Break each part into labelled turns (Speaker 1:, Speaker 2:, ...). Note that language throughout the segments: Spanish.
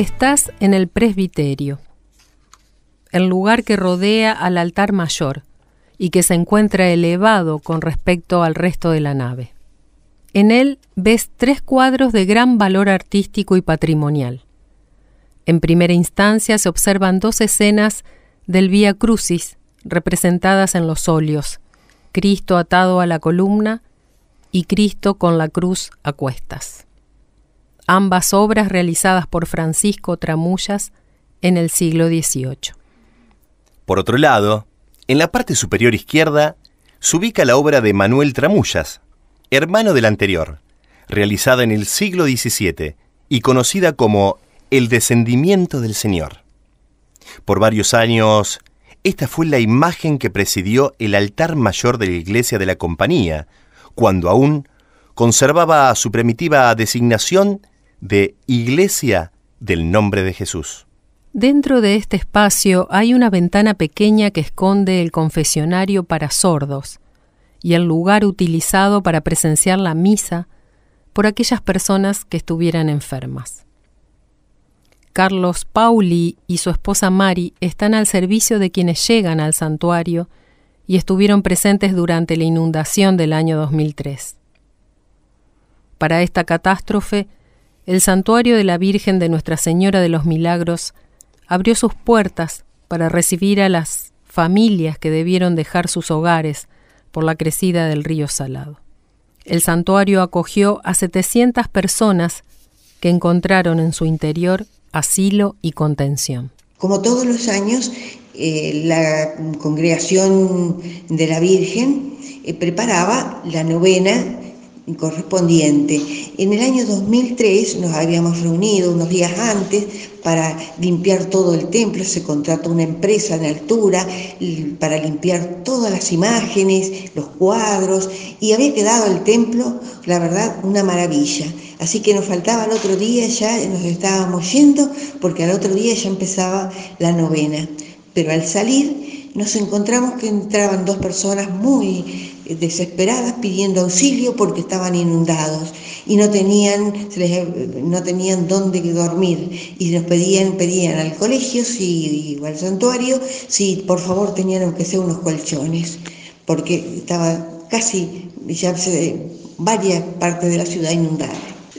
Speaker 1: Estás en el presbiterio, el lugar que rodea al altar mayor y que se encuentra elevado con respecto al resto de la nave. En él ves tres cuadros de gran valor artístico y patrimonial. En primera instancia se observan dos escenas del Vía Crucis representadas en los óleos, Cristo atado a la columna y Cristo con la cruz a cuestas. Ambas obras realizadas por Francisco Tramullas en el siglo XVIII.
Speaker 2: Por otro lado, en la parte superior izquierda se ubica la obra de Manuel Tramullas, hermano del anterior, realizada en el siglo XVII y conocida como El descendimiento del Señor. Por varios años, esta fue la imagen que presidió el altar mayor de la iglesia de la compañía, cuando aún conservaba su primitiva designación de Iglesia del Nombre de Jesús.
Speaker 1: Dentro de este espacio hay una ventana pequeña que esconde el confesionario para sordos y el lugar utilizado para presenciar la misa por aquellas personas que estuvieran enfermas. Carlos Pauli y su esposa Mari están al servicio de quienes llegan al santuario y estuvieron presentes durante la inundación del año 2003. Para esta catástrofe, el santuario de la Virgen de Nuestra Señora de los Milagros abrió sus puertas para recibir a las familias que debieron dejar sus hogares por la crecida del río Salado. El santuario acogió a 700 personas que encontraron en su interior asilo y contención.
Speaker 3: Como todos los años, eh, la congregación de la Virgen eh, preparaba la novena correspondiente. En el año 2003 nos habíamos reunido unos días antes para limpiar todo el templo, se contrató una empresa en altura para limpiar todas las imágenes, los cuadros, y había quedado el templo, la verdad, una maravilla. Así que nos faltaba el otro día, ya nos estábamos yendo, porque al otro día ya empezaba la novena. Pero al salir nos encontramos que entraban dos personas muy desesperadas pidiendo auxilio porque estaban inundados y no tenían, no tenían dónde dormir y nos pedían, pedían al colegio si, o al santuario si por favor tenían que ser unos colchones porque estaba casi ya varias partes de la ciudad inundada.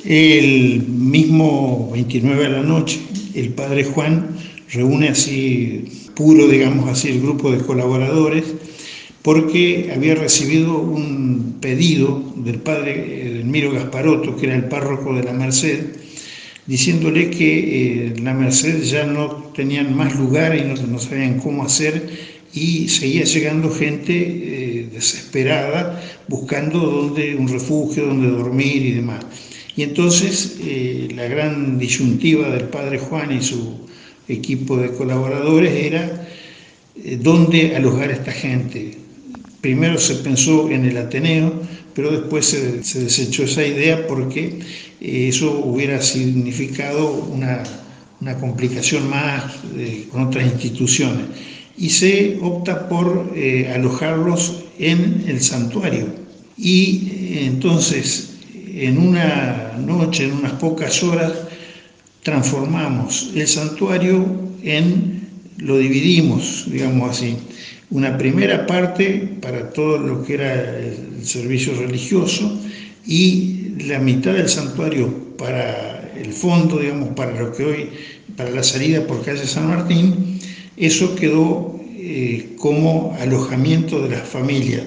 Speaker 4: El mismo 29 de la noche, el padre Juan reúne así, puro, digamos así, el grupo de colaboradores porque había recibido un pedido del padre Elmiro Gasparotto, que era el párroco de la Merced, diciéndole que eh, la Merced ya no tenían más lugar y no, sabían cómo hacer y seguía llegando gente eh, desesperada buscando un refugio donde dormir y demás. Y entonces eh, la gran disyuntiva del padre Juan y su equipo de colaboradores era dónde alojar a esta gente, Primero se pensó en el Ateneo, pero después se, desechó esa idea porque eh, eso hubiera significado una, complicación más eh, con otras instituciones. Y se opta por eh, alojarlos en el santuario. Y entonces, en una noche, en unas pocas horas, transformamos el santuario en, lo dividimos, digamos así, una primera parte para todo lo que era el servicio religioso y la mitad del santuario para el fondo, digamos, para lo que hoy, para la salida por calle San Martín, eso quedó eh, como alojamiento de las familias.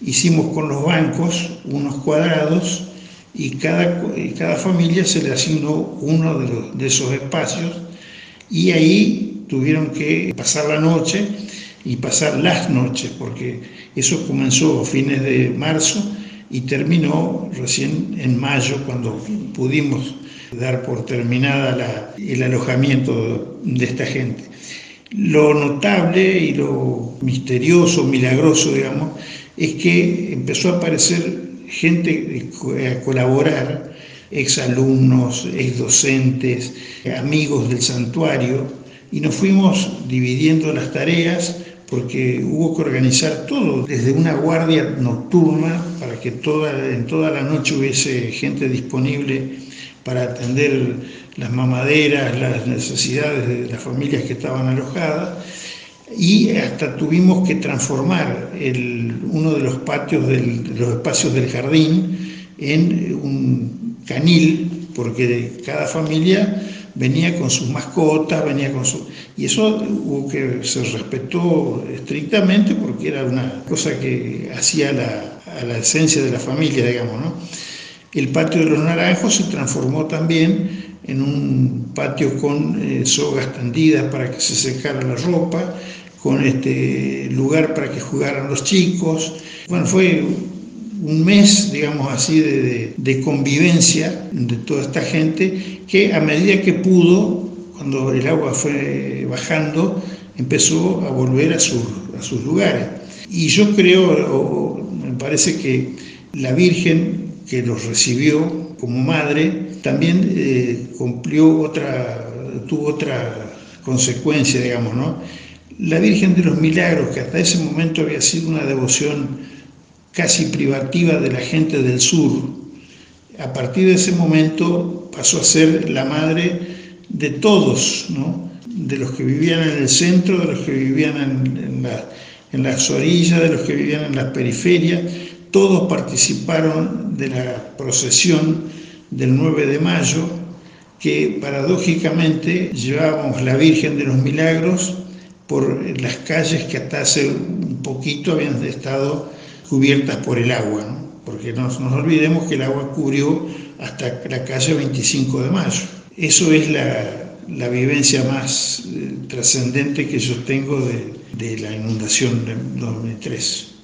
Speaker 4: Hicimos con los bancos unos cuadrados y cada, cada familia se le asignó uno de, de esos espacios y ahí tuvieron que pasar la noche y pasar las noches, porque eso comenzó a fines de marzo y terminó recién en mayo cuando pudimos dar por terminada el alojamiento de esta gente. Lo notable y lo misterioso, milagroso, digamos, es que empezó a aparecer gente a colaborar, exalumnos, exdocentes, amigos del santuario, y nos fuimos dividiendo las tareas porque hubo que organizar todo, desde una guardia nocturna para que toda, en toda la noche hubiese gente disponible para atender las mamaderas, las necesidades de las familias que estaban alojadas y hasta tuvimos que transformar uno de los patios, de los espacios del jardín en un canil, porque cada familia venía con sus mascotas, venía con su... Y eso hubo que se respetó estrictamente porque era una cosa que hacía a la esencia de la familia, digamos, ¿no? El patio de los naranjos se transformó también en un patio con eh, sogas tendidas para que se secara la ropa, con este lugar para que jugaran los chicos. Bueno, fue un mes, digamos así, de, convivencia de toda esta gente que a medida que pudo, cuando el agua fue bajando, empezó a volver a, a sus lugares. Y yo creo, me parece que la Virgen que los recibió como madre también eh, cumplió otra, tuvo otra consecuencia, digamos, ¿no? La Virgen de los Milagros, que hasta ese momento había sido una devoción casi privativa de la gente del sur, a partir de ese momento pasó a ser la madre de todos, de los que vivían en el centro, de los que vivían en, en las orillas, de los que vivían en las periferias, todos participaron de la procesión del 9 de mayo, que paradójicamente llevábamos la Virgen de los Milagros por las calles que hasta hace un poquito habían estado cubiertas por el agua, porque no nos olvidemos que el agua cubrió hasta la calle 25 de mayo. Eso es la, vivencia más eh, trascendente que yo tengo de, de la inundación del 2003.